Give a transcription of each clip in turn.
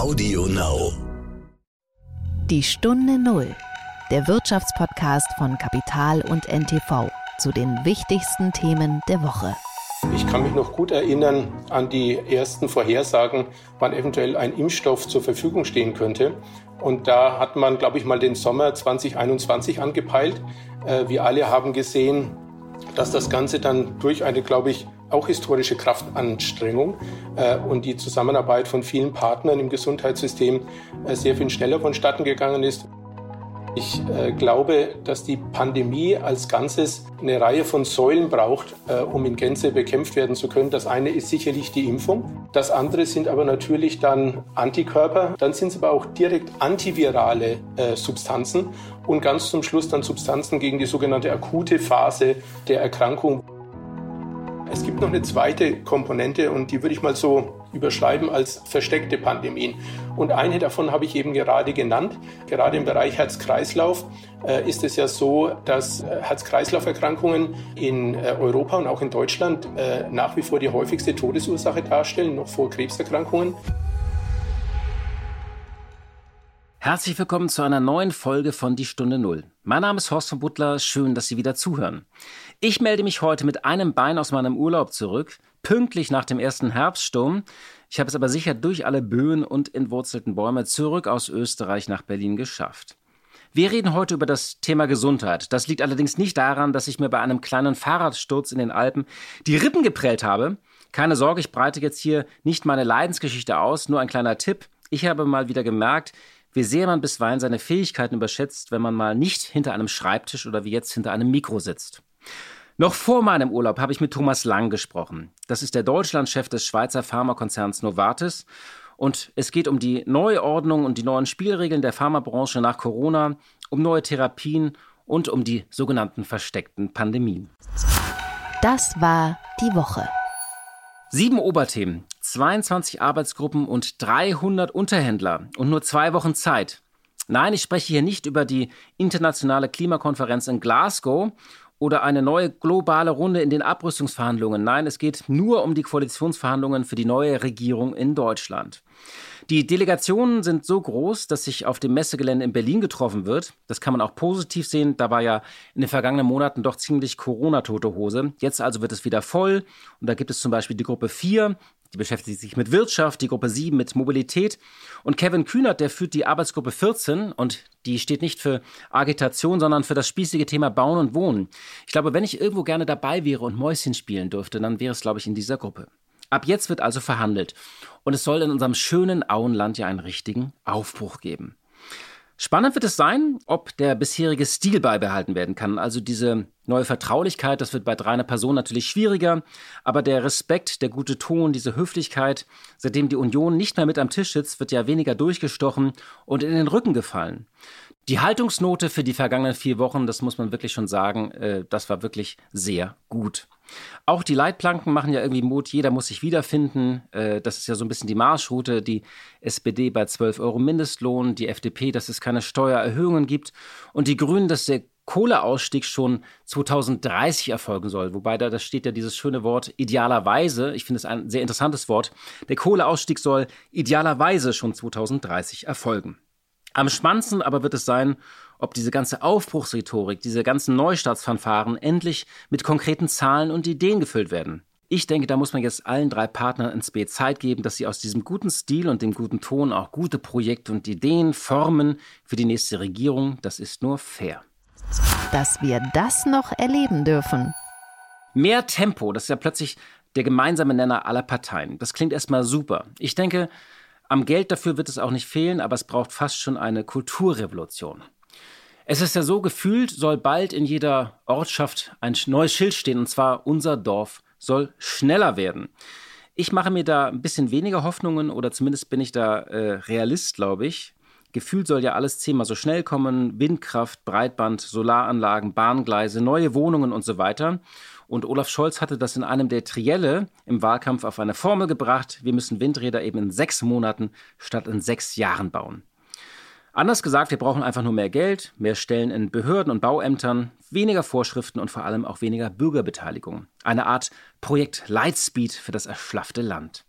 Audio Now. Die Stunde Null, der Wirtschaftspodcast von Kapital und NTV zu den wichtigsten Themen der Woche. Ich kann mich noch gut erinnern an die ersten Vorhersagen, wann eventuell ein Impfstoff zur Verfügung stehen könnte. Und da hat man, glaube ich, mal den Sommer 2021 angepeilt. Äh, wir alle haben gesehen, dass das Ganze dann durch eine, glaube ich, auch historische Kraftanstrengung äh, und die Zusammenarbeit von vielen Partnern im Gesundheitssystem äh, sehr viel schneller vonstatten gegangen ist. Ich äh, glaube, dass die Pandemie als Ganzes eine Reihe von Säulen braucht, äh, um in Gänze bekämpft werden zu können. Das eine ist sicherlich die Impfung. Das andere sind aber natürlich dann Antikörper. Dann sind es aber auch direkt antivirale Substanzen und ganz zum Schluss dann Substanzen gegen die sogenannte akute Phase der Erkrankung. Es gibt noch eine zweite Komponente und die würde ich mal so überschreiben als versteckte Pandemien. Und eine davon habe ich eben gerade genannt. Gerade im Bereich Herz-Kreislauf äh, ist es ja so, dass äh, Herz-Kreislauf-Erkrankungen in äh, Europa und auch in Deutschland nach wie vor die häufigste Todesursache darstellen, noch vor Krebserkrankungen. Herzlich willkommen zu einer neuen Folge von Die Stunde Null. Mein Name ist Horst von Butler. Schön, dass Sie wieder zuhören. Ich melde mich heute mit einem Bein aus meinem Urlaub zurück, pünktlich nach dem ersten Herbststurm. Ich habe es aber sicher durch alle Böen und entwurzelten Bäume zurück aus Österreich nach Berlin geschafft. Wir reden heute über das Thema Gesundheit. Das liegt allerdings nicht daran, dass ich mir bei einem kleinen Fahrradsturz in den Alpen die Rippen geprellt habe. Keine Sorge, ich breite jetzt hier nicht meine Leidensgeschichte aus, nur ein kleiner Tipp. Ich habe mal wieder gemerkt, wie sehr man bisweilen seine Fähigkeiten überschätzt, wenn man mal nicht hinter einem Schreibtisch oder wie jetzt hinter einem Mikro sitzt. Noch vor meinem Urlaub habe ich mit Thomas Lang gesprochen. Das ist der Deutschlandchef des Schweizer Pharmakonzerns Novartis. Und es geht um die Neuordnung und die neuen Spielregeln der Pharmabranche nach Corona, um neue Therapien und um die sogenannten versteckten Pandemien. Das war die Woche. Sieben Oberthemen, 22 Arbeitsgruppen und 300 Unterhändler und nur zwei Wochen Zeit. Nein, ich spreche hier nicht über die internationale Klimakonferenz in Glasgow oder eine neue globale Runde in den Abrüstungsverhandlungen. Nein, es geht nur um die Koalitionsverhandlungen für die neue Regierung in Deutschland. Die Delegationen sind so groß, dass sich auf dem Messegelände in Berlin getroffen wird. Das kann man auch positiv sehen. Da war ja in den vergangenen Monaten doch ziemlich Corona-tote Hose. Jetzt also wird es wieder voll. Und da gibt es zum Beispiel die Gruppe 4, die beschäftigt sich mit Wirtschaft, die Gruppe 7 mit Mobilität. Und Kevin Kühnert, der führt die Arbeitsgruppe 14 und die steht nicht für Agitation, sondern für das spießige Thema Bauen und Wohnen. Ich glaube, wenn ich irgendwo gerne dabei wäre und Mäuschen spielen dürfte, dann wäre es, glaube ich, in dieser Gruppe. Ab jetzt wird also verhandelt. Und es soll in unserem schönen Auenland ja einen richtigen Aufbruch geben. Spannend wird es sein, ob der bisherige Stil beibehalten werden kann. Also diese neue Vertraulichkeit, das wird bei drei Personen natürlich schwieriger. Aber der Respekt, der gute Ton, diese Höflichkeit, seitdem die Union nicht mehr mit am Tisch sitzt, wird ja weniger durchgestochen und in den Rücken gefallen. Die Haltungsnote für die vergangenen vier Wochen, das muss man wirklich schon sagen, äh, das war wirklich sehr gut. Auch die Leitplanken machen ja irgendwie Mut, jeder muss sich wiederfinden. Äh, das ist ja so ein bisschen die Marschroute. Die SPD bei 12 Euro Mindestlohn, die FDP, dass es keine Steuererhöhungen gibt und die Grünen, dass der Kohleausstieg schon 2030 erfolgen soll. Wobei da, da steht ja dieses schöne Wort idealerweise. Ich finde es ein sehr interessantes Wort. Der Kohleausstieg soll idealerweise schon 2030 erfolgen. Am spannendsten aber wird es sein, ob diese ganze Aufbruchsrhetorik, diese ganzen Neustartsfanfaren endlich mit konkreten Zahlen und Ideen gefüllt werden. Ich denke, da muss man jetzt allen drei Partnern ins B Zeit geben, dass sie aus diesem guten Stil und dem guten Ton auch gute Projekte und Ideen formen für die nächste Regierung. Das ist nur fair. Dass wir das noch erleben dürfen. Mehr Tempo, das ist ja plötzlich der gemeinsame Nenner aller Parteien. Das klingt erstmal super. Ich denke, am Geld dafür wird es auch nicht fehlen, aber es braucht fast schon eine Kulturrevolution. Es ist ja so gefühlt, soll bald in jeder Ortschaft ein neues Schild stehen, und zwar unser Dorf soll schneller werden. Ich mache mir da ein bisschen weniger Hoffnungen oder zumindest bin ich da äh, Realist, glaube ich. Gefühlt soll ja alles zehnmal so schnell kommen. Windkraft, Breitband, Solaranlagen, Bahngleise, neue Wohnungen und so weiter. Und Olaf Scholz hatte das in einem der Trielle im Wahlkampf auf eine Formel gebracht. Wir müssen Windräder eben in sechs Monaten statt in sechs Jahren bauen. Anders gesagt, wir brauchen einfach nur mehr Geld, mehr Stellen in Behörden und Bauämtern, weniger Vorschriften und vor allem auch weniger Bürgerbeteiligung. Eine Art Projekt Lightspeed für das erschlaffte Land.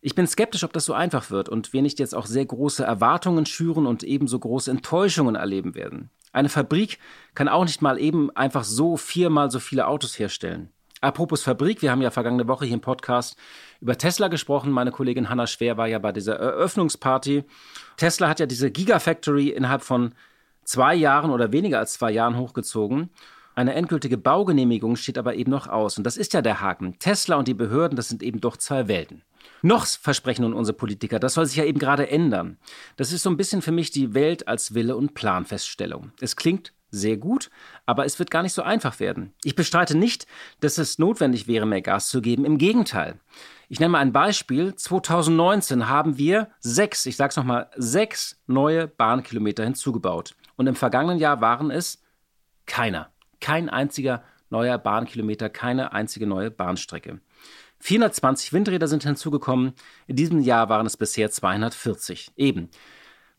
Ich bin skeptisch, ob das so einfach wird und wir nicht jetzt auch sehr große Erwartungen schüren und ebenso große Enttäuschungen erleben werden. Eine Fabrik kann auch nicht mal eben einfach so viermal so viele Autos herstellen. Apropos Fabrik, wir haben ja vergangene Woche hier im Podcast über Tesla gesprochen. Meine Kollegin Hanna Schwer war ja bei dieser Eröffnungsparty. Tesla hat ja diese Gigafactory innerhalb von zwei Jahren oder weniger als zwei Jahren hochgezogen. Eine endgültige Baugenehmigung steht aber eben noch aus. Und das ist ja der Haken. Tesla und die Behörden, das sind eben doch zwei Welten. Noch versprechen nun unsere Politiker, das soll sich ja eben gerade ändern. Das ist so ein bisschen für mich die Welt als Wille und Planfeststellung. Es klingt sehr gut, aber es wird gar nicht so einfach werden. Ich bestreite nicht, dass es notwendig wäre, mehr Gas zu geben. Im Gegenteil. Ich nenne mal ein Beispiel. 2019 haben wir sechs, ich sage es nochmal, sechs neue Bahnkilometer hinzugebaut. Und im vergangenen Jahr waren es keiner. Kein einziger neuer Bahnkilometer, keine einzige neue Bahnstrecke. 420 Windräder sind hinzugekommen. In diesem Jahr waren es bisher 240. Eben.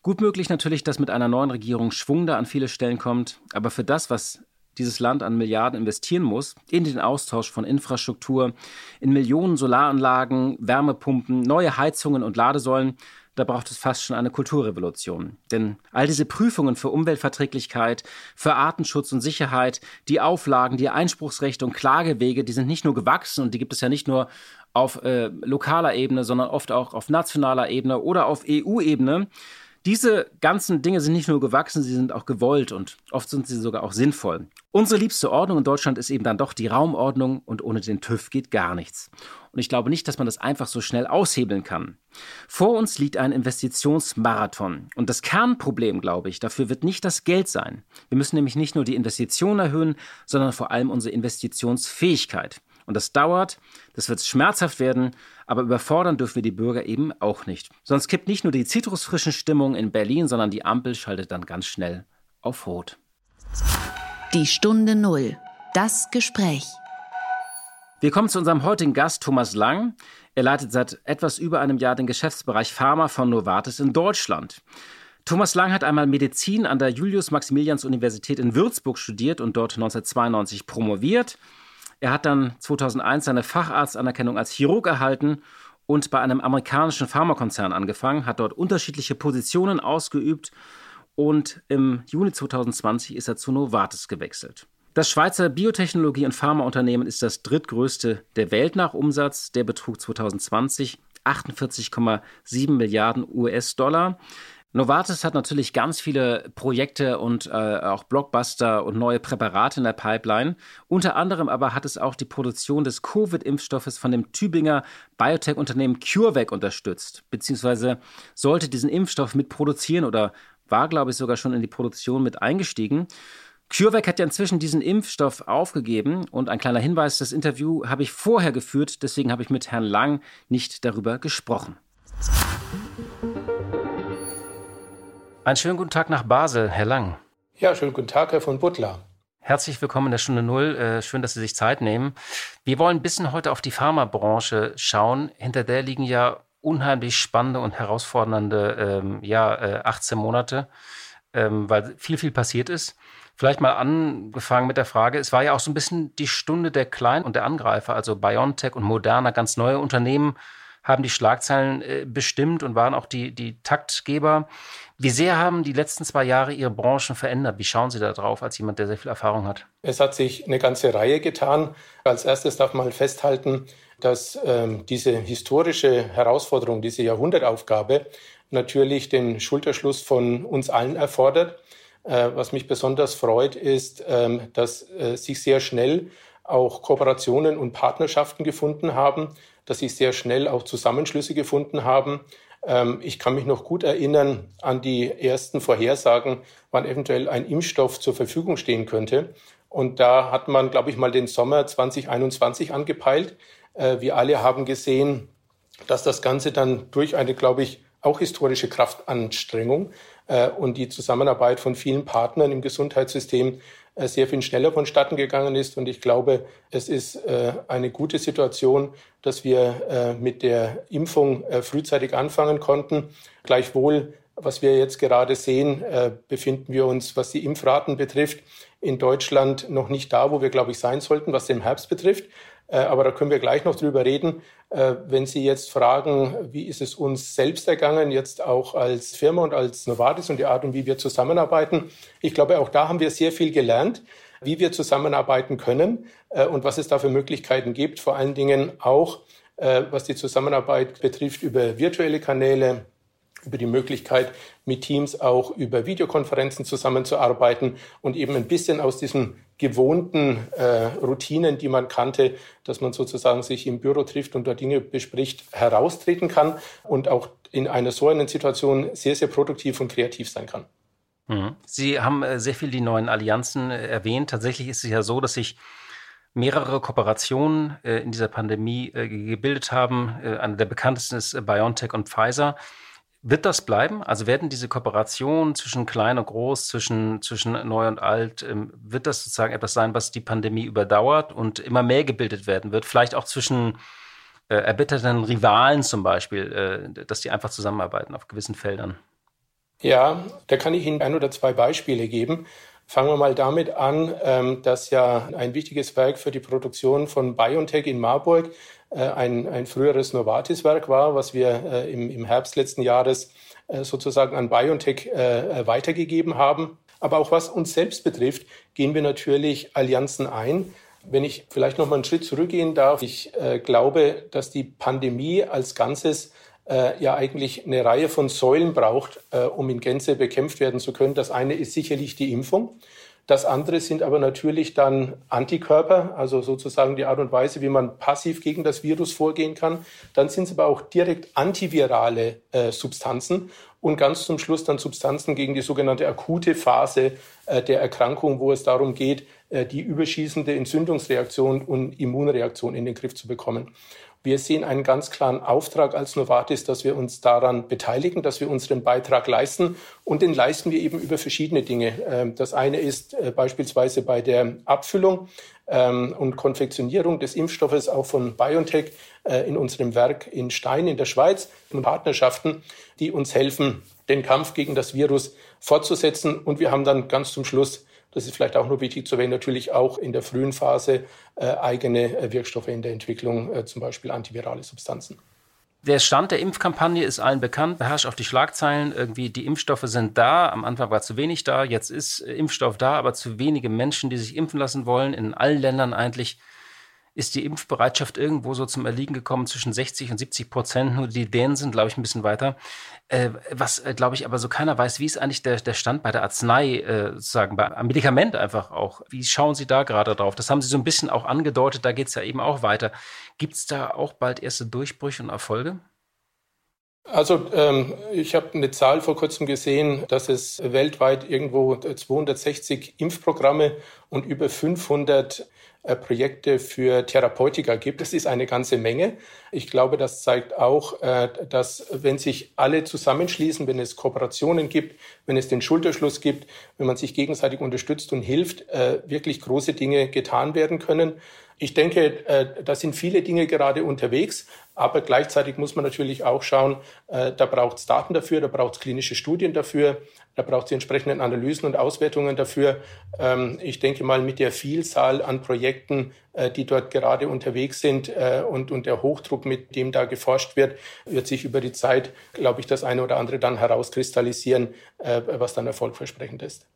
Gut möglich natürlich, dass mit einer neuen Regierung Schwung da an viele Stellen kommt, aber für das, was dieses Land an Milliarden investieren muss, in den Austausch von Infrastruktur, in Millionen Solaranlagen, Wärmepumpen, neue Heizungen und Ladesäulen, da braucht es fast schon eine Kulturrevolution. Denn all diese Prüfungen für Umweltverträglichkeit, für Artenschutz und Sicherheit, die Auflagen, die Einspruchsrechte und Klagewege, die sind nicht nur gewachsen und die gibt es ja nicht nur auf äh, lokaler Ebene, sondern oft auch auf nationaler Ebene oder auf EU-Ebene. Diese ganzen Dinge sind nicht nur gewachsen, sie sind auch gewollt und oft sind sie sogar auch sinnvoll. Unsere liebste Ordnung in Deutschland ist eben dann doch die Raumordnung und ohne den TÜV geht gar nichts. Und ich glaube nicht, dass man das einfach so schnell aushebeln kann. Vor uns liegt ein Investitionsmarathon. Und das Kernproblem, glaube ich, dafür wird nicht das Geld sein. Wir müssen nämlich nicht nur die Investitionen erhöhen, sondern vor allem unsere Investitionsfähigkeit. Und das dauert, das wird schmerzhaft werden, aber überfordern dürfen wir die Bürger eben auch nicht. Sonst kippt nicht nur die zitrusfrischen Stimmung in Berlin, sondern die Ampel schaltet dann ganz schnell auf Rot. Die Stunde Null. Das Gespräch. Wir kommen zu unserem heutigen Gast Thomas Lang. Er leitet seit etwas über einem Jahr den Geschäftsbereich Pharma von Novartis in Deutschland. Thomas Lang hat einmal Medizin an der Julius-Maximilians-Universität in Würzburg studiert und dort 1992 promoviert. Er hat dann 2001 seine Facharztanerkennung als Chirurg erhalten und bei einem amerikanischen Pharmakonzern angefangen, hat dort unterschiedliche Positionen ausgeübt und im Juni 2020 ist er zu Novartis gewechselt. Das Schweizer Biotechnologie- und Pharmaunternehmen ist das drittgrößte der Welt nach Umsatz. Der betrug 2020 48,7 Milliarden US-Dollar. Novartis hat natürlich ganz viele Projekte und äh, auch Blockbuster und neue Präparate in der Pipeline. Unter anderem aber hat es auch die Produktion des Covid-Impfstoffes von dem Tübinger Biotech-Unternehmen CureVac unterstützt, beziehungsweise sollte diesen Impfstoff mitproduzieren oder war, glaube ich, sogar schon in die Produktion mit eingestiegen. CureVac hat ja inzwischen diesen Impfstoff aufgegeben und ein kleiner Hinweis, das Interview habe ich vorher geführt, deswegen habe ich mit Herrn Lang nicht darüber gesprochen. Einen schönen guten Tag nach Basel, Herr Lang. Ja, schönen guten Tag, Herr von Butler. Herzlich willkommen in der Stunde Null. Äh, schön, dass Sie sich Zeit nehmen. Wir wollen ein bisschen heute auf die Pharmabranche schauen. Hinter der liegen ja unheimlich spannende und herausfordernde ähm, ja, äh, 18 Monate, ähm, weil viel, viel passiert ist. Vielleicht mal angefangen mit der Frage, es war ja auch so ein bisschen die Stunde der Kleinen und der Angreifer, also BioNTech und Moderna, ganz neue Unternehmen haben die Schlagzeilen äh, bestimmt und waren auch die, die Taktgeber. Wie sehr haben die letzten zwei Jahre Ihre Branchen verändert? Wie schauen Sie da drauf als jemand, der sehr viel Erfahrung hat? Es hat sich eine ganze Reihe getan. Als erstes darf man festhalten, dass ähm, diese historische Herausforderung, diese Jahrhundertaufgabe natürlich den Schulterschluss von uns allen erfordert. Äh, was mich besonders freut, ist, ähm, dass äh, sich sehr schnell auch Kooperationen und Partnerschaften gefunden haben, dass sich sehr schnell auch Zusammenschlüsse gefunden haben. Ähm, ich kann mich noch gut erinnern an die ersten Vorhersagen, wann eventuell ein Impfstoff zur Verfügung stehen könnte. Und da hat man, glaube ich, mal den Sommer 2021 angepeilt. Äh, wir alle haben gesehen, dass das Ganze dann durch eine, glaube ich, auch historische Kraftanstrengung äh, und die Zusammenarbeit von vielen Partnern im Gesundheitssystem sehr viel schneller vonstatten gegangen ist. Und ich glaube, es ist äh, eine gute Situation, dass wir äh, mit der Impfung frühzeitig anfangen konnten. Gleichwohl, was wir jetzt gerade sehen, befinden wir uns, was die Impfraten betrifft, in Deutschland noch nicht da, wo wir, glaube ich, sein sollten, was den Herbst betrifft. Äh, aber da können wir gleich noch drüber reden. Äh, wenn Sie jetzt fragen, wie ist es uns selbst ergangen, jetzt auch als Firma und als Novartis und die Art und wie wir zusammenarbeiten. Ich glaube, auch da haben wir sehr viel gelernt, wie wir zusammenarbeiten können äh, und was es da für Möglichkeiten gibt. Vor allen Dingen auch, was die Zusammenarbeit betrifft über virtuelle Kanäle, über die Möglichkeit, mit Teams auch über Videokonferenzen zusammenzuarbeiten und eben ein bisschen aus diesem gewohnten äh, Routinen, die man kannte, dass man sozusagen sich im Büro trifft und da Dinge bespricht, heraustreten kann und auch in einer so einen Situation sehr, sehr produktiv und kreativ sein kann. Mhm. Sie haben äh, sehr viel die neuen Allianzen äh, erwähnt. Tatsächlich ist es ja so, dass sich mehrere Kooperationen äh, in dieser Pandemie gebildet haben. Eine der bekanntesten ist BioNTech und Pfizer. Wird das bleiben? Also werden diese Kooperationen zwischen klein und groß, zwischen, zwischen neu und alt, ähm, wird das sozusagen etwas sein, was die Pandemie überdauert und immer mehr gebildet werden wird? Vielleicht auch zwischen äh, erbitterten Rivalen zum Beispiel, äh, dass die einfach zusammenarbeiten auf gewissen Feldern? Ja, da kann ich Ihnen ein oder zwei Beispiele geben. Fangen wir mal damit an, ähm, dass ja ein wichtiges Werk für die Produktion von BioNTech in Marburg ein, ein früheres Novartis-Werk war, was wir äh, im, im Herbst letzten Jahres äh, sozusagen an BioNTech weitergegeben haben. Aber auch was uns selbst betrifft, gehen wir natürlich Allianzen ein. Wenn ich vielleicht noch mal einen Schritt zurückgehen darf, ich äh, glaube, dass die Pandemie als Ganzes äh, ja eigentlich eine Reihe von Säulen braucht, äh, um in Gänze bekämpft werden zu können. Das eine ist sicherlich die Impfung. Das andere sind aber natürlich dann Antikörper, also sozusagen die Art und Weise, wie man passiv gegen das Virus vorgehen kann. Dann sind es aber auch direkt antivirale äh, Substanzen und ganz zum Schluss dann Substanzen gegen die sogenannte akute Phase äh, der Erkrankung, wo es darum geht, äh, die überschießende Entzündungsreaktion und Immunreaktion in den Griff zu bekommen. Wir sehen einen ganz klaren Auftrag als Novartis, dass wir uns daran beteiligen, dass wir unseren Beitrag leisten. Und den leisten wir eben über verschiedene Dinge. Ähm, das eine ist äh, beispielsweise bei der Abfüllung ähm, und Konfektionierung des Impfstoffes auch von BioNTech äh, in unserem Werk in Stein in der Schweiz und Partnerschaften, die uns helfen, den Kampf gegen das Virus fortzusetzen. Und wir haben dann ganz zum Schluss das ist vielleicht auch noch wichtig zu erwähnen, natürlich auch in der frühen Phase äh, eigene äh, Wirkstoffe in der Entwicklung, äh, zum Beispiel antivirale Substanzen. Der Stand der Impfkampagne ist allen bekannt, beherrscht auf die Schlagzeilen. Irgendwie die Impfstoffe sind da. Am Anfang war zu wenig da. Jetzt ist äh, Impfstoff da, aber zu wenige Menschen, die sich impfen lassen wollen. In allen Ländern eigentlich ist die Impfbereitschaft irgendwo so zum Erliegen gekommen zwischen 60 und 70 Prozent. Nur die Dänen sind, glaube ich, ein bisschen weiter. Äh, was, äh, glaube ich, aber so keiner weiß, wie ist eigentlich der, der Stand bei der Arznei, äh, sozusagen, bei, am Medikament einfach auch. Wie schauen Sie da gerade drauf? Das haben Sie so ein bisschen auch angedeutet, da geht es ja eben auch weiter. Gibt es da auch bald erste Durchbrüche und Erfolge? Also ähm, ich habe eine Zahl vor kurzem gesehen, dass es weltweit irgendwo 260 Impfprogramme und über 500 äh, Projekte für Therapeutika gibt. Das ist eine ganze Menge. Ich glaube, das zeigt auch, äh, dass wenn sich alle zusammenschließen, wenn es Kooperationen gibt, wenn es den Schulterschluss gibt, wenn man sich gegenseitig unterstützt und hilft, äh, wirklich große Dinge getan werden können. Ich denke, äh, da sind viele Dinge gerade unterwegs, aber gleichzeitig muss man natürlich auch schauen, äh, da braucht es Daten dafür, da braucht es klinische Studien dafür, da braucht es die entsprechenden Analysen und Auswertungen dafür. Ähm, ich denke mal, mit der Vielzahl an Projekten, äh, die dort gerade unterwegs sind und, und der Hochdruck, mit dem da geforscht wird, wird sich über die Zeit, glaube ich, das eine oder andere dann herauskristallisieren, was dann erfolgversprechend ist.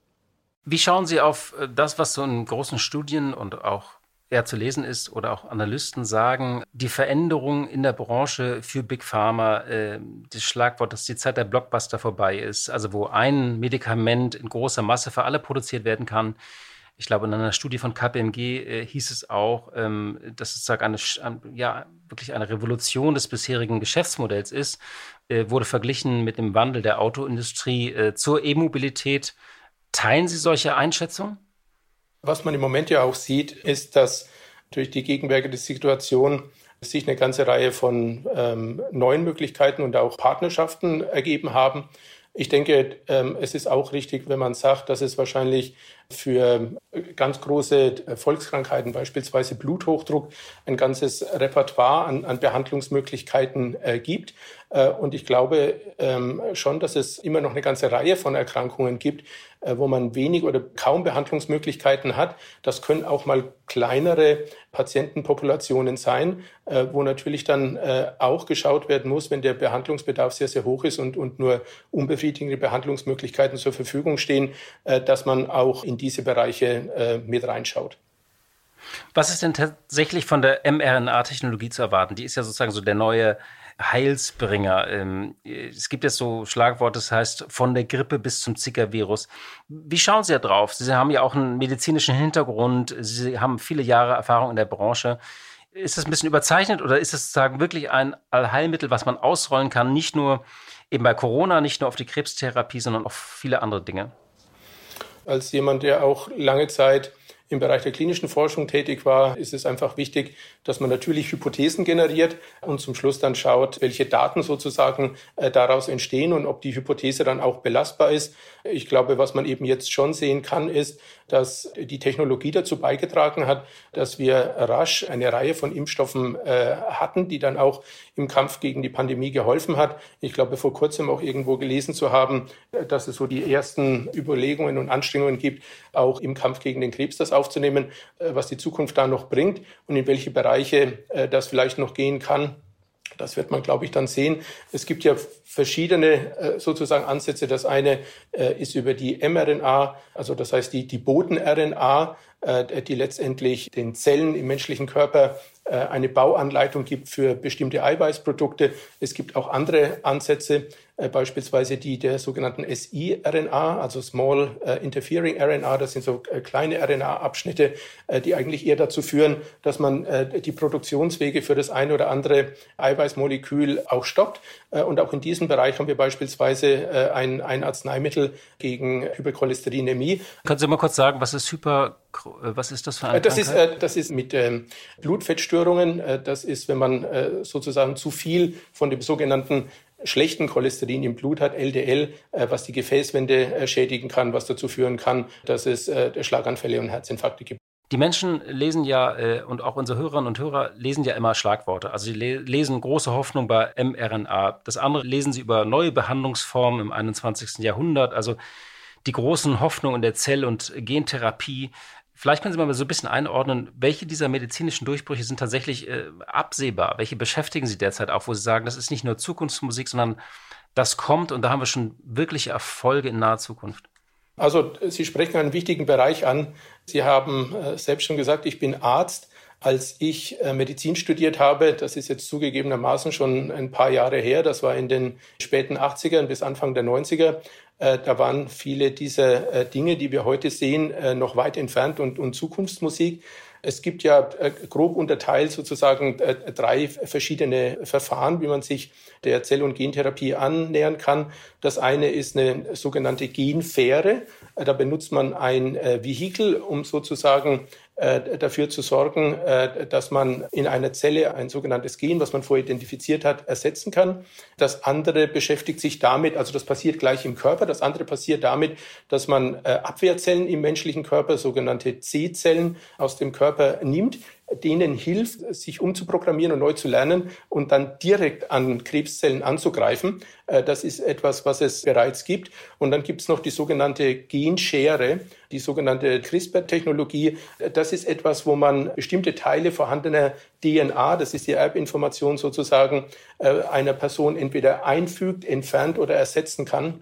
Wie schauen Sie auf das, was so in großen Studien und auch ja zu lesen ist oder auch Analysten sagen, die Veränderung in der Branche für Big Pharma, äh, das Schlagwort, dass die Zeit der Blockbuster vorbei ist, also wo ein Medikament in großer Masse für alle produziert werden kann. Ich glaube, in einer Studie von KPMG äh, hieß es auch, ähm, dass es eine, ja, wirklich eine Revolution des bisherigen Geschäftsmodells ist, äh, wurde verglichen mit dem Wandel der Autoindustrie äh, zur E-Mobilität. Teilen Sie solche Einschätzungen? Was man im Moment ja auch sieht, ist, dass durch die gegenwärtige Situation sich eine ganze Reihe von ähm, neuen Möglichkeiten und auch Partnerschaften ergeben haben. Ich denke, ähm, es ist auch richtig, wenn man sagt, dass es wahrscheinlich für ganz große Volkskrankheiten, beispielsweise Bluthochdruck, ein ganzes Repertoire an, an Behandlungsmöglichkeiten äh, gibt. Äh, und ich glaube ähm, schon, dass es immer noch eine ganze Reihe von Erkrankungen gibt, äh, wo man wenig oder kaum Behandlungsmöglichkeiten hat. Das können auch mal kleinere Patientenpopulationen sein, äh, wo natürlich dann äh, auch geschaut werden muss, wenn der Behandlungsbedarf sehr, sehr hoch ist und, und nur unbefriedigende Behandlungsmöglichkeiten zur Verfügung stehen, äh, dass man auch in diese Bereiche äh, mit reinschaut. Was ist denn tatsächlich von der mRNA-Technologie zu erwarten? Die ist ja sozusagen so der neue Heilsbringer. Ähm, es gibt jetzt so Schlagworte, das heißt von der Grippe bis zum Zika-Virus. Wie schauen Sie da drauf? Sie haben ja auch einen medizinischen Hintergrund, Sie haben viele Jahre Erfahrung in der Branche. Ist das ein bisschen überzeichnet oder ist es sozusagen wirklich ein Allheilmittel, was man ausrollen kann, nicht nur eben bei Corona, nicht nur auf die Krebstherapie, sondern auf viele andere Dinge? Als jemand, der auch lange Zeit im Bereich der klinischen Forschung tätig war, ist es einfach wichtig, dass man natürlich Hypothesen generiert und zum Schluss dann schaut, welche Daten sozusagen äh, daraus entstehen und ob die Hypothese dann auch belastbar ist. Ich glaube, was man eben jetzt schon sehen kann, ist, dass die Technologie dazu beigetragen hat, dass wir rasch eine Reihe von Impfstoffen äh, hatten, die dann auch im Kampf gegen die Pandemie geholfen hat. Ich glaube, vor kurzem auch irgendwo gelesen zu haben, äh, dass es so die ersten Überlegungen und Anstrengungen gibt, auch im Kampf gegen den Krebs das aufzunehmen, äh, was die Zukunft da noch bringt und in welche Bereiche äh, das vielleicht noch gehen kann. Das wird man, glaube ich, dann sehen. Es gibt ja verschiedene äh, sozusagen Ansätze. Das eine äh, ist über die mRNA, also das heißt die, die Boten-RNA, äh, die letztendlich den Zellen im menschlichen Körper eine Bauanleitung gibt für bestimmte Eiweißprodukte. Es gibt auch andere Ansätze, beispielsweise die der sogenannten siRNA, also Small Interfering RNA. Das sind so kleine RNA-Abschnitte, die eigentlich eher dazu führen, dass man die Produktionswege für das eine oder andere Eiweißmolekül auch stoppt. Und auch in diesem Bereich haben wir beispielsweise ein, ein Arzneimittel gegen Hypercholesterinämie. Können Sie mal kurz sagen, was ist Hyper was ist das für eine das? Ist, das ist mit ähm, Blutfettstörungen. das ist, wenn man äh, sozusagen zu viel von dem sogenannten schlechten Cholesterin im Blut hat, LDL, äh, was die Gefäßwände äh, schädigen kann, was dazu führen kann, dass es äh, Schlaganfälle und Herzinfarkte gibt. Die Menschen lesen ja, und auch unsere Hörerinnen und Hörer lesen ja immer Schlagworte. Also sie le lesen große Hoffnung bei mRNA. Das andere lesen sie über neue Behandlungsformen im 21. Jahrhundert. Also die großen Hoffnungen in der Zell- und Gentherapie. Vielleicht können Sie mal so ein bisschen einordnen, welche dieser medizinischen Durchbrüche sind tatsächlich äh, absehbar? Welche beschäftigen Sie derzeit auch, wo Sie sagen, das ist nicht nur Zukunftsmusik, sondern das kommt und da haben wir schon wirkliche Erfolge in naher Zukunft? Also Sie sprechen einen wichtigen Bereich an. Sie haben äh, selbst schon gesagt, ich bin Arzt. Als ich äh, Medizin studiert habe, das ist jetzt zugegebenermaßen schon ein paar Jahre her, das war in den späten 80ern bis Anfang der 90er, äh, da waren viele dieser äh, Dinge, die wir heute sehen, äh, noch weit entfernt und, und Zukunftsmusik. Es gibt ja grob unterteilt sozusagen drei verschiedene Verfahren, wie man sich der Zell- und Gentherapie annähern kann. Das eine ist eine sogenannte Genfähre. Da benutzt man ein Vehikel, um sozusagen äh, dafür zu sorgen, äh, dass man in einer Zelle ein sogenanntes Gen, was man vorher identifiziert hat, ersetzen kann. Das andere beschäftigt sich damit, also das passiert gleich im Körper, das andere passiert damit, dass man äh, Abwehrzellen im menschlichen Körper, sogenannte C-Zellen, aus dem Körper nimmt, denen hilft, sich umzuprogrammieren und neu zu lernen und dann direkt an Krebszellen anzugreifen. Äh, das ist etwas, was es bereits gibt. Und dann gibt es noch die sogenannte Genschere, die sogenannte CRISPR-Technologie. Das ist etwas, wo man bestimmte Teile vorhandener DNA, das ist die Erbinformation sozusagen, äh, einer Person entweder einfügt, entfernt oder ersetzen kann.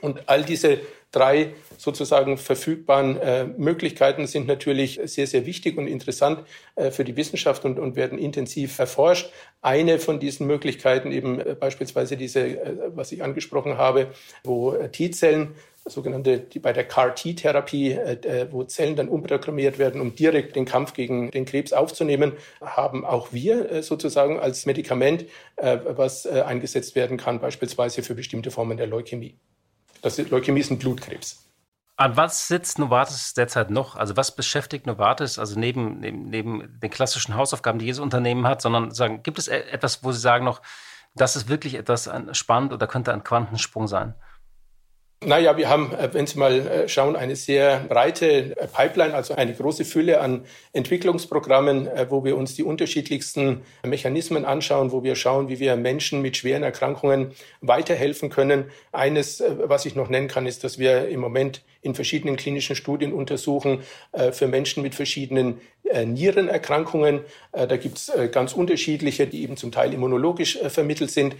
Und all diese drei sozusagen verfügbaren äh, Möglichkeiten sind natürlich sehr, sehr wichtig und interessant äh, für die Wissenschaft und, und werden intensiv erforscht. Eine von diesen Möglichkeiten eben äh, beispielsweise diese, äh, was ich angesprochen habe, wo äh, T-Zellen sogenannte, die bei der CAR-T-Therapie, äh, wo Zellen dann umprogrammiert werden, um direkt den Kampf gegen den Krebs aufzunehmen, haben auch wir äh, sozusagen als Medikament, äh, was äh, eingesetzt werden kann, beispielsweise für bestimmte Formen der Leukämie. Das ist Leukämie ist ein Blutkrebs. An was sitzt Novartis derzeit noch? Also was beschäftigt Novartis, also neben, neben, neben den klassischen Hausaufgaben, die jedes Unternehmen hat, sondern sagen, gibt es e-, etwas, wo Sie sagen noch, das ist wirklich etwas spannend oder könnte ein Quantensprung sein? Naja, wir haben, äh, wenn Sie mal äh, schauen, eine sehr breite äh, Pipeline, also eine große Fülle an Entwicklungsprogrammen, wo wir uns die unterschiedlichsten Mechanismen anschauen, wo wir schauen, wie wir Menschen mit schweren Erkrankungen weiterhelfen können. Eines, was ich noch nennen kann, ist, dass wir im Moment in verschiedenen klinischen Studien untersuchen für Menschen mit verschiedenen Nierenerkrankungen. Da gibt es ganz unterschiedliche, die eben zum Teil immunologisch vermittelt sind,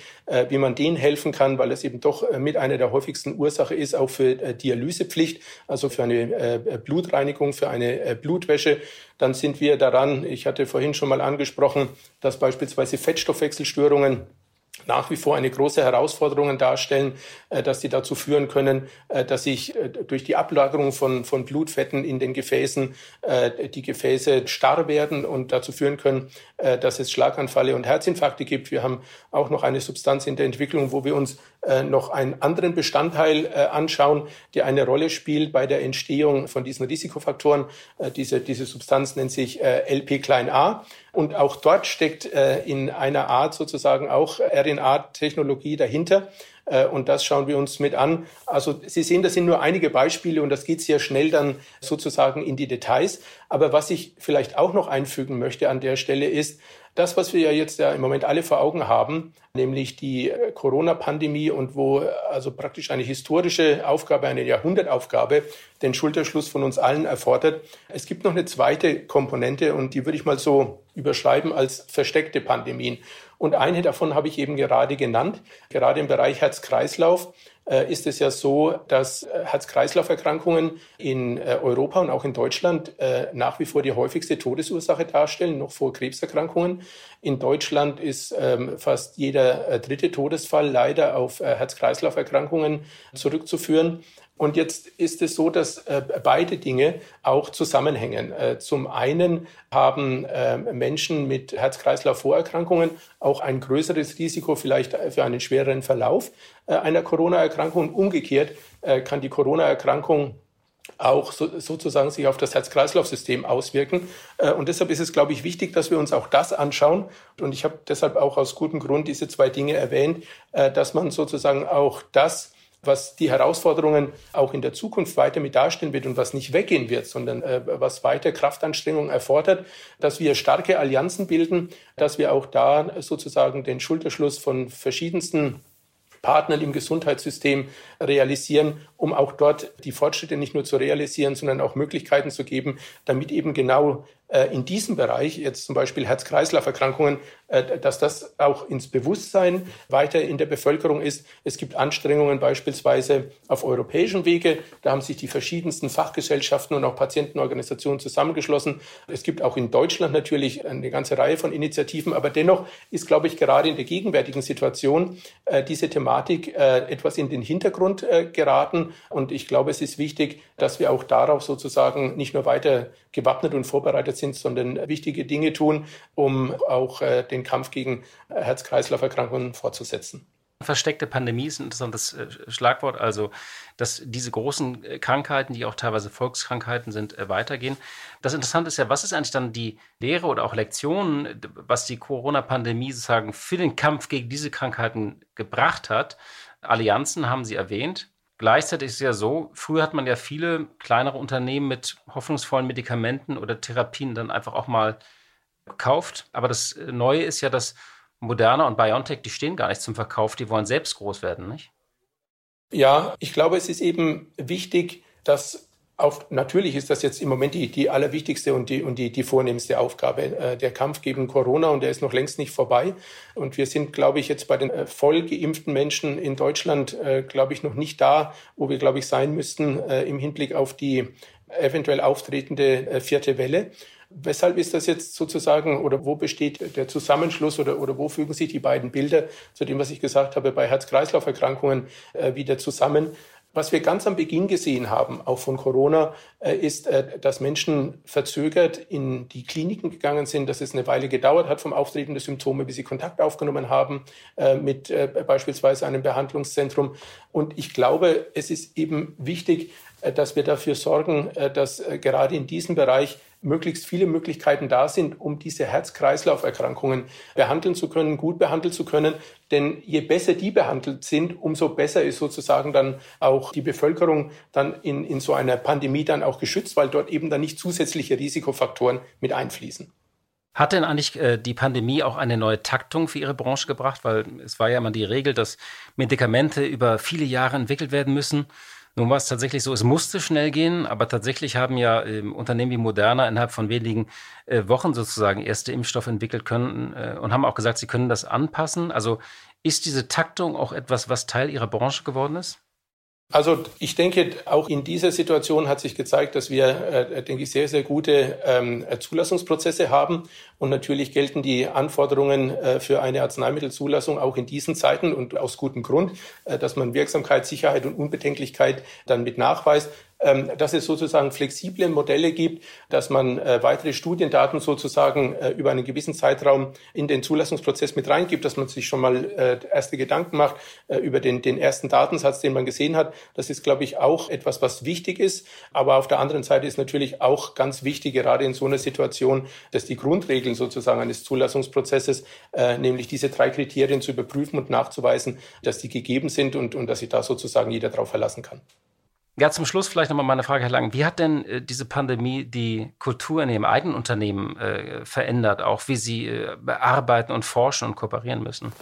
wie man denen helfen kann, weil es eben doch mit einer der häufigsten Ursachen Ursache ist, auch für äh, Dialysepflicht, also für eine äh, Blutreinigung, für eine äh, Blutwäsche. Dann sind wir daran, ich hatte vorhin schon mal angesprochen, dass beispielsweise Fettstoffwechselstörungen nach wie vor eine große Herausforderung darstellen, äh, dass sie dazu führen können, äh, dass sich äh, durch die Ablagerung von, von Blutfetten in den Gefäßen die Gefäße starr werden und dazu führen können, dass es Schlaganfälle und Herzinfarkte gibt. Wir haben auch noch eine Substanz in der Entwicklung, wo wir uns noch einen anderen Bestandteil anschauen, der eine Rolle spielt bei der Entstehung von diesen Risikofaktoren. Diese, diese Substanz nennt sich LP klein a. Und auch dort steckt in einer Art sozusagen auch RNA-Technologie dahinter. Äh, und das schauen wir uns mit an. Also Sie sehen, das sind nur einige Beispiele und das geht sehr schnell dann sozusagen in die Details. Aber was ich vielleicht auch noch einfügen möchte an der Stelle ist, das, was wir ja jetzt ja im Moment alle vor Augen haben, nämlich die äh, Corona-Pandemie und wo äh, also praktisch eine historische Aufgabe, eine Jahrhundertaufgabe den Schulterschluss von uns allen erfordert. Es gibt noch eine zweite Komponente und die würde ich mal so überschreiben als versteckte Pandemien. Und eine davon habe ich eben gerade genannt. Gerade im Bereich Herz-Kreislauf ist es ja so, dass äh, Herz-Kreislauf-Erkrankungen in äh, Europa und auch in Deutschland äh, nach wie vor die häufigste Todesursache darstellen, noch vor Krebserkrankungen. In Deutschland ist ähm, fast jeder äh, dritte Todesfall leider auf äh, Herz-Kreislauf-Erkrankungen zurückzuführen. Und jetzt ist es so, dass äh, beide Dinge auch zusammenhängen. Äh, zum einen haben äh, Menschen mit Herz-Kreislauf-Vorerkrankungen auch ein größeres Risiko vielleicht für einen schwereren Verlauf äh, einer Corona-Erkrankung. Umgekehrt äh, kann die Corona-Erkrankung auch so, sozusagen sich auf das Herz-Kreislauf-System auswirken. Äh, und deshalb ist es, glaube ich, wichtig, dass wir uns auch das anschauen. Und ich habe deshalb auch aus gutem Grund diese zwei Dinge erwähnt, dass man sozusagen auch das was die Herausforderungen auch in der Zukunft weiter mit darstellen wird und was nicht weggehen wird, sondern äh, was weiter Kraftanstrengungen erfordert, dass wir starke Allianzen bilden, dass wir auch da sozusagen den Schulterschluss von verschiedensten Partnern im Gesundheitssystem realisieren, um auch dort die Fortschritte nicht nur zu realisieren, sondern auch Möglichkeiten zu geben, damit eben genau in diesem Bereich, jetzt zum Beispiel Herz-Kreislauf-Erkrankungen, äh, dass das auch ins Bewusstsein weiter in der Bevölkerung ist. Es gibt Anstrengungen beispielsweise auf europäischen Wege. Da haben sich die verschiedensten Fachgesellschaften und auch Patientenorganisationen zusammengeschlossen. Es gibt auch in Deutschland natürlich eine ganze Reihe von Initiativen. Aber dennoch ist, glaube ich, gerade in der gegenwärtigen Situation äh, diese Thematik etwas in den Hintergrund geraten. Und ich glaube, es ist wichtig, dass wir auch darauf sozusagen nicht nur weiter gewappnet und vorbereitet sind, sondern wichtige Dinge tun, um auch äh, den Kampf gegen Herz-Kreislauf-Erkrankungen fortzusetzen. Versteckte Pandemie ist ein interessantes äh, Schlagwort, also dass diese großen äh, Krankheiten, die auch teilweise Volkskrankheiten sind, weitergehen. Das Interessante ist ja, was ist eigentlich dann die Lehre oder auch Lektion, was die Corona-Pandemie sozusagen für den Kampf gegen diese Krankheiten gebracht hat? Allianzen haben Sie erwähnt. Gleichzeitig ist es ja so, früher hat man ja viele kleinere Unternehmen mit hoffnungsvollen Medikamenten oder Therapien dann einfach auch mal gekauft. Aber das Neue ist ja, dass Moderna und BioNTech, die stehen gar nicht zum Verkauf, die wollen selbst groß werden, nicht? Ja, ich glaube, es ist eben wichtig, dass auf, natürlich ist das jetzt im Moment die, die allerwichtigste und die, und die, die vornehmste Aufgabe, äh, der Kampf gegen Corona und der ist noch längst nicht vorbei. Und wir sind, glaube ich, jetzt bei den äh, voll geimpften Menschen in Deutschland, äh, glaube ich, noch nicht da, wo wir, glaube ich, sein müssten äh, im Hinblick auf die eventuell auftretende äh, vierte Welle. Weshalb ist das jetzt sozusagen oder wo besteht der Zusammenschluss oder, oder wo fügen sich die beiden Bilder zu dem, was ich gesagt habe, bei Herz-Kreislauf-Erkrankungen äh, wieder zusammen? Was wir ganz am Beginn gesehen haben, auch von Corona, äh, ist, äh, dass Menschen verzögert in die Kliniken gegangen sind, dass es eine Weile gedauert hat vom Auftreten der Symptome, bis sie Kontakt aufgenommen haben äh, mit beispielsweise einem Behandlungszentrum. Und ich glaube, es ist eben wichtig, dass wir dafür sorgen, dass gerade in diesem Bereich möglichst viele Möglichkeiten da sind, um diese Herz-Kreislauf-Erkrankungen behandeln zu können, gut behandeln zu können. Denn je besser die behandelt sind, umso besser ist sozusagen dann auch die Bevölkerung dann in, in so einer Pandemie dann auch geschützt, weil dort eben dann nicht zusätzliche Risikofaktoren mit einfließen. Hat denn eigentlich äh, die Pandemie auch eine neue Taktung für Ihre Branche gebracht? Weil es war ja immer die Regel, dass Medikamente über viele Jahre entwickelt werden müssen. Nun war es tatsächlich so, es musste schnell gehen, aber tatsächlich haben ja äh, Unternehmen wie Moderna innerhalb von wenigen äh, Wochen sozusagen erste Impfstoffe entwickelt können äh, und haben auch gesagt, sie können das anpassen. Also ist diese Taktung auch etwas, was Teil Ihrer Branche geworden ist? Also ich denke, auch in dieser Situation hat sich gezeigt, dass wir, äh, denke ich, sehr, sehr gute ähm, Zulassungsprozesse haben. Und natürlich gelten die Anforderungen äh, für eine Arzneimittelzulassung auch in diesen Zeiten und aus gutem Grund, äh, dass man Wirksamkeit, Sicherheit und Unbedenklichkeit dann mit nachweist. Ähm, dass es sozusagen flexible Modelle gibt, dass man äh, weitere Studiendaten sozusagen äh, über einen gewissen Zeitraum in den Zulassungsprozess mit reingibt, dass man sich schon mal äh, erste Gedanken macht über den, den ersten Datensatz, den man gesehen hat. Das ist, glaube ich, auch etwas, was wichtig ist. Aber auf der anderen Seite ist natürlich auch ganz wichtig, gerade in so einer Situation, dass die Grundregeln sozusagen eines Zulassungsprozesses, nämlich diese drei Kriterien zu überprüfen und nachzuweisen, dass die gegeben sind und, und dass sich da sozusagen jeder darauf verlassen kann. Ja, zum Schluss vielleicht nochmal meine Frage, Herr Lang. Wie hat denn äh, diese Pandemie die Kultur in Ihrem eigenen Unternehmen äh, verändert, auch wie Sie äh, arbeiten und forschen und kooperieren müssen?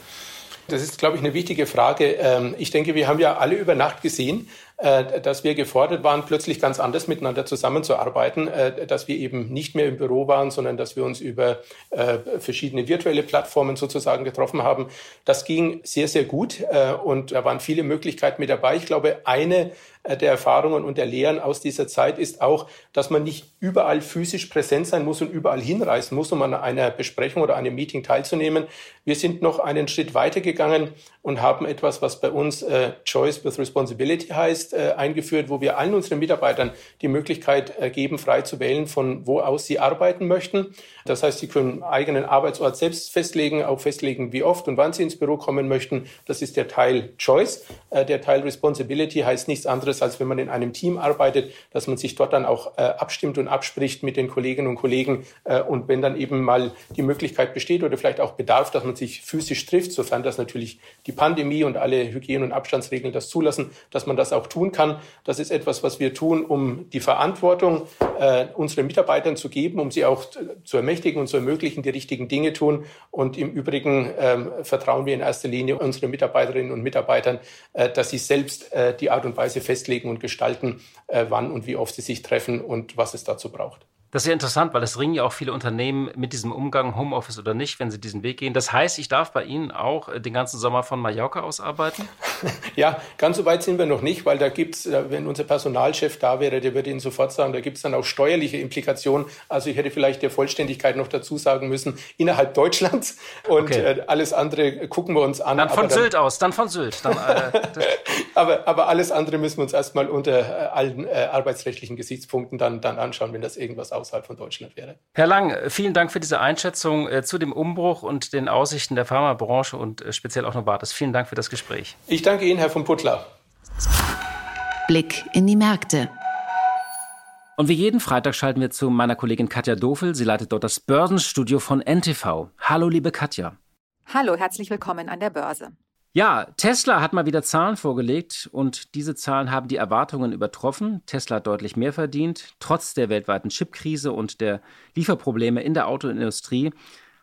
Das ist, glaube ich, eine wichtige Frage. Ähm, ich denke, wir haben ja alle über Nacht gesehen, dass wir gefordert waren, plötzlich ganz anders miteinander zusammenzuarbeiten, äh, dass wir eben nicht mehr im Büro waren, sondern dass wir uns über äh, verschiedene virtuelle Plattformen sozusagen getroffen haben. Das ging sehr, sehr gut und da waren viele Möglichkeiten mit dabei. Ich glaube, eine der Erfahrungen und der Lehren aus dieser Zeit ist auch, dass man nicht überall physisch präsent sein muss und überall hinreisen muss, um an einer Besprechung oder einem Meeting teilzunehmen. Wir sind noch einen Schritt weitergegangen und haben etwas, was bei uns äh, Choice with Responsibility heißt, äh, eingeführt, wo wir allen unseren Mitarbeitern die Möglichkeit äh, geben, frei zu wählen, von wo aus sie arbeiten möchten. Das heißt, sie können eigenen Arbeitsort selbst festlegen, auch festlegen, wie oft und wann sie ins Büro kommen möchten. Das ist der Teil Choice. Äh, der Teil Responsibility heißt nichts anderes, als wenn man in einem Team arbeitet, dass man sich dort dann auch äh, abstimmt und abspricht mit den Kolleginnen und Kollegen. Äh, und wenn dann eben mal die Möglichkeit besteht oder vielleicht auch Bedarf, dass man sich physisch trifft, sofern das natürlich die Pandemie und alle Hygiene- und Abstandsregeln das zulassen, dass man das auch tun kann. Das ist etwas, was wir tun, um die Verantwortung äh, unseren Mitarbeitern zu geben, um sie auch zu ermächtigen und zu ermöglichen, die richtigen Dinge tun. Und im Übrigen ähm, vertrauen wir in erster Linie unseren Mitarbeiterinnen und Mitarbeitern, äh, dass sie selbst äh, die Art und Weise festlegen und gestalten, äh, wann und wie oft sie sich treffen und was es dazu braucht. Das ist ja interessant, weil es ringen ja auch viele Unternehmen mit diesem Umgang, Homeoffice oder nicht, wenn sie diesen Weg gehen. Das heißt, ich darf bei Ihnen auch äh, den ganzen Sommer von Mallorca aus arbeiten? Ja, ganz so weit sind wir noch nicht, weil da gibt es, äh, wenn unser Personalchef da wäre, der würde Ihnen sofort sagen, da gibt es dann auch steuerliche Implikationen. Also ich hätte vielleicht der Vollständigkeit noch dazu sagen müssen, innerhalb Deutschlands und okay. äh, alles andere gucken wir uns an. Dann von dann, Sylt aus, dann von Sylt. Dann, äh, aber, aber alles andere müssen wir uns erstmal unter allen äh, arbeitsrechtlichen Gesichtspunkten dann, dann anschauen, wenn das irgendwas aussieht außerhalb von Deutschland wäre. Herr Lang, vielen Dank für diese Einschätzung äh, zu dem Umbruch und den Aussichten der Pharmabranche und äh, speziell auch Novartis. Vielen Dank für das Gespräch. Ich danke Ihnen, Herr von Puttler. Blick in die Märkte. Und wie jeden Freitag schalten wir zu meiner Kollegin Katja Dofel. Sie leitet dort das Börsenstudio von NTV. Hallo, liebe Katja. Hallo, herzlich willkommen an der Börse. Ja, Tesla hat mal wieder Zahlen vorgelegt und diese Zahlen haben die Erwartungen übertroffen. Tesla hat deutlich mehr verdient. Trotz der weltweiten Chipkrise und der Lieferprobleme in der Autoindustrie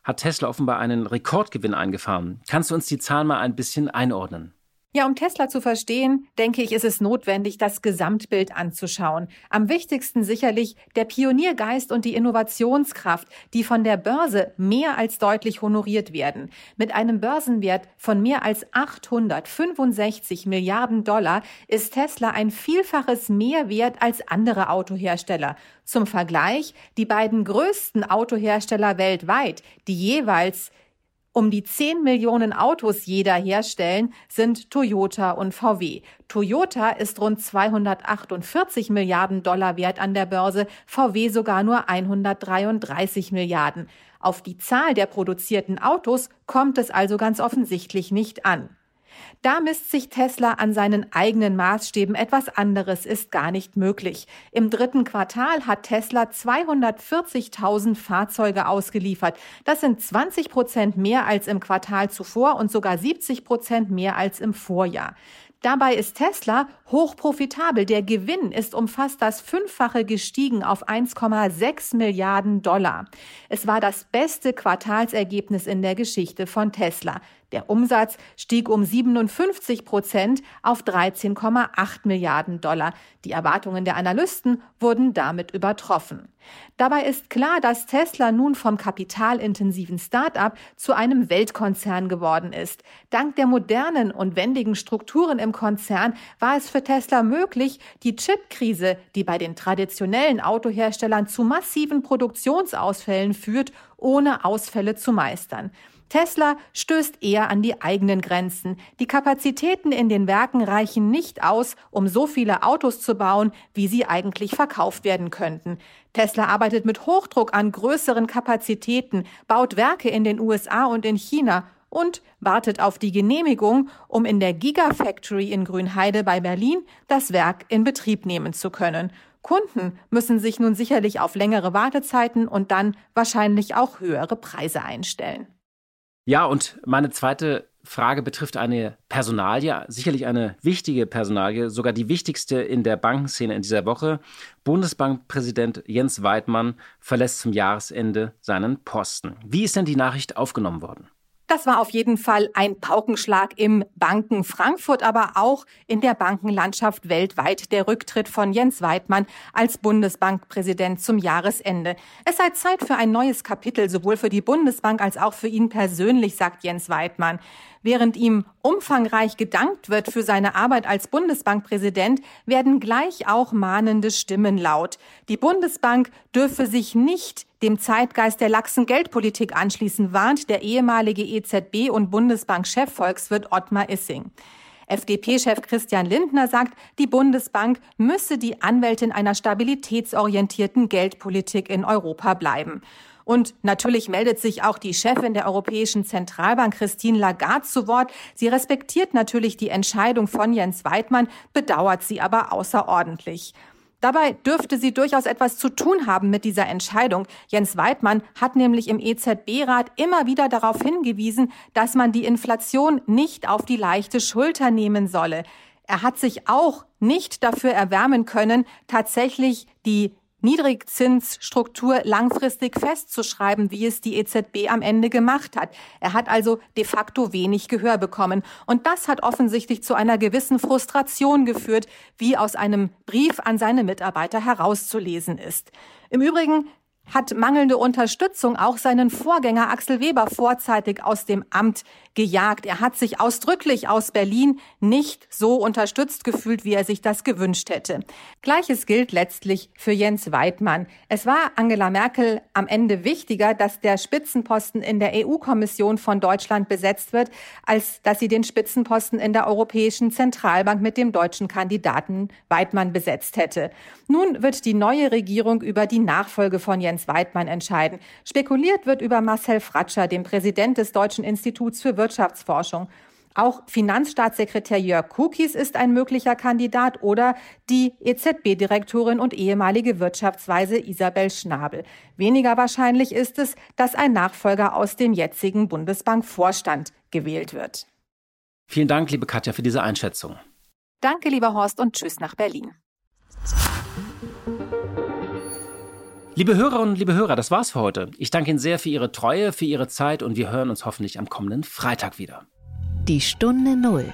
hat Tesla offenbar einen Rekordgewinn eingefahren. Kannst du uns die Zahlen mal ein bisschen einordnen? Ja, um Tesla zu verstehen, denke ich, ist es notwendig, das Gesamtbild anzuschauen. Am wichtigsten sicherlich der Pioniergeist und die Innovationskraft, die von der Börse mehr als deutlich honoriert werden. Mit einem Börsenwert von mehr als 865 Milliarden Dollar ist Tesla ein Vielfaches mehr wert als andere Autohersteller. Zum Vergleich, die beiden größten Autohersteller weltweit, die jeweils um die 10 Millionen Autos jeder herstellen, sind Toyota und VW. Toyota ist rund 248 Milliarden Dollar wert an der Börse, VW sogar nur 133 Milliarden. Auf die Zahl der produzierten Autos kommt es also ganz offensichtlich nicht an. Da misst sich Tesla an seinen eigenen Maßstäben. Etwas anderes ist gar nicht möglich. Im dritten Quartal hat Tesla 240.000 Fahrzeuge ausgeliefert. Das sind 20 Prozent mehr als im Quartal zuvor und sogar 70 Prozent mehr als im Vorjahr. Dabei ist Tesla hochprofitabel. Der Gewinn ist um fast das Fünffache gestiegen auf 1,6 Milliarden Dollar. Es war das beste Quartalsergebnis in der Geschichte von Tesla. Der Umsatz stieg um 57 Prozent auf 13,8 Milliarden Dollar. Die Erwartungen der Analysten wurden damit übertroffen. Dabei ist klar, dass Tesla nun vom kapitalintensiven Start-up zu einem Weltkonzern geworden ist. Dank der modernen und wendigen Strukturen im Konzern war es für Tesla möglich, die Chipkrise, die bei den traditionellen Autoherstellern zu massiven Produktionsausfällen führt, ohne Ausfälle zu meistern. Tesla stößt eher an die eigenen Grenzen. Die Kapazitäten in den Werken reichen nicht aus, um so viele Autos zu bauen, wie sie eigentlich verkauft werden könnten. Tesla arbeitet mit Hochdruck an größeren Kapazitäten, baut Werke in den USA und in China und wartet auf die Genehmigung, um in der Gigafactory in Grünheide bei Berlin das Werk in Betrieb nehmen zu können. Kunden müssen sich nun sicherlich auf längere Wartezeiten und dann wahrscheinlich auch höhere Preise einstellen. Ja, und meine zweite Frage betrifft eine Personalie, sicherlich eine wichtige Personalie, sogar die wichtigste in der Bankenszene in dieser Woche. Bundesbankpräsident Jens Weidmann verlässt zum Jahresende seinen Posten. Wie ist denn die Nachricht aufgenommen worden? Das war auf jeden Fall ein Paukenschlag im Banken Frankfurt, aber auch in der Bankenlandschaft weltweit der Rücktritt von Jens Weidmann als Bundesbankpräsident zum Jahresende. Es sei Zeit für ein neues Kapitel, sowohl für die Bundesbank als auch für ihn persönlich, sagt Jens Weidmann. Während ihm umfangreich gedankt wird für seine Arbeit als Bundesbankpräsident, werden gleich auch mahnende Stimmen laut. Die Bundesbank dürfe sich nicht dem Zeitgeist der laxen Geldpolitik anschließen, warnt der ehemalige EZB- und Bundesbank-Chef Volkswirt Ottmar Issing. FDP-Chef Christian Lindner sagt, die Bundesbank müsse die Anwältin einer stabilitätsorientierten Geldpolitik in Europa bleiben. Und natürlich meldet sich auch die Chefin der Europäischen Zentralbank, Christine Lagarde, zu Wort. Sie respektiert natürlich die Entscheidung von Jens Weidmann, bedauert sie aber außerordentlich. Dabei dürfte sie durchaus etwas zu tun haben mit dieser Entscheidung. Jens Weidmann hat nämlich im EZB-Rat immer wieder darauf hingewiesen, dass man die Inflation nicht auf die leichte Schulter nehmen solle. Er hat sich auch nicht dafür erwärmen können, tatsächlich die Niedrigzinsstruktur langfristig festzuschreiben, wie es die EZB am Ende gemacht hat. Er hat also de facto wenig Gehör bekommen. Und das hat offensichtlich zu einer gewissen Frustration geführt, wie aus einem Brief an seine Mitarbeiter herauszulesen ist. Im Übrigen hat mangelnde Unterstützung auch seinen Vorgänger Axel Weber vorzeitig aus dem Amt gejagt. Er hat sich ausdrücklich aus Berlin nicht so unterstützt gefühlt, wie er sich das gewünscht hätte. Gleiches gilt letztlich für Jens Weidmann. Es war Angela Merkel am Ende wichtiger, dass der Spitzenposten in der EU-Kommission von Deutschland besetzt wird, als dass sie den Spitzenposten in der Europäischen Zentralbank mit dem deutschen Kandidaten Weidmann besetzt hätte. Nun wird die neue Regierung über die Nachfolge von Jens Weidmann entscheiden. Spekuliert wird über Marcel Fratscher, dem Präsident des Deutschen Instituts für Wirtschaftsforschung. Auch Finanzstaatssekretär Jörg Kukis ist ein möglicher Kandidat oder die EZB-Direktorin und ehemalige Wirtschaftsweise Isabel Schnabel. Weniger wahrscheinlich ist es, dass ein Nachfolger aus dem jetzigen Bundesbankvorstand gewählt wird. Vielen Dank, liebe Katja, für diese Einschätzung. Danke, lieber Horst, und tschüss nach Berlin. Liebe Hörerinnen und liebe Hörer, das war's für heute. Ich danke Ihnen sehr für Ihre Treue, für Ihre Zeit und wir hören uns hoffentlich am kommenden Freitag wieder. Die Stunde Null,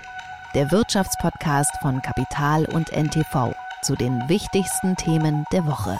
der Wirtschaftspodcast von Kapital und NTV zu den wichtigsten Themen der Woche.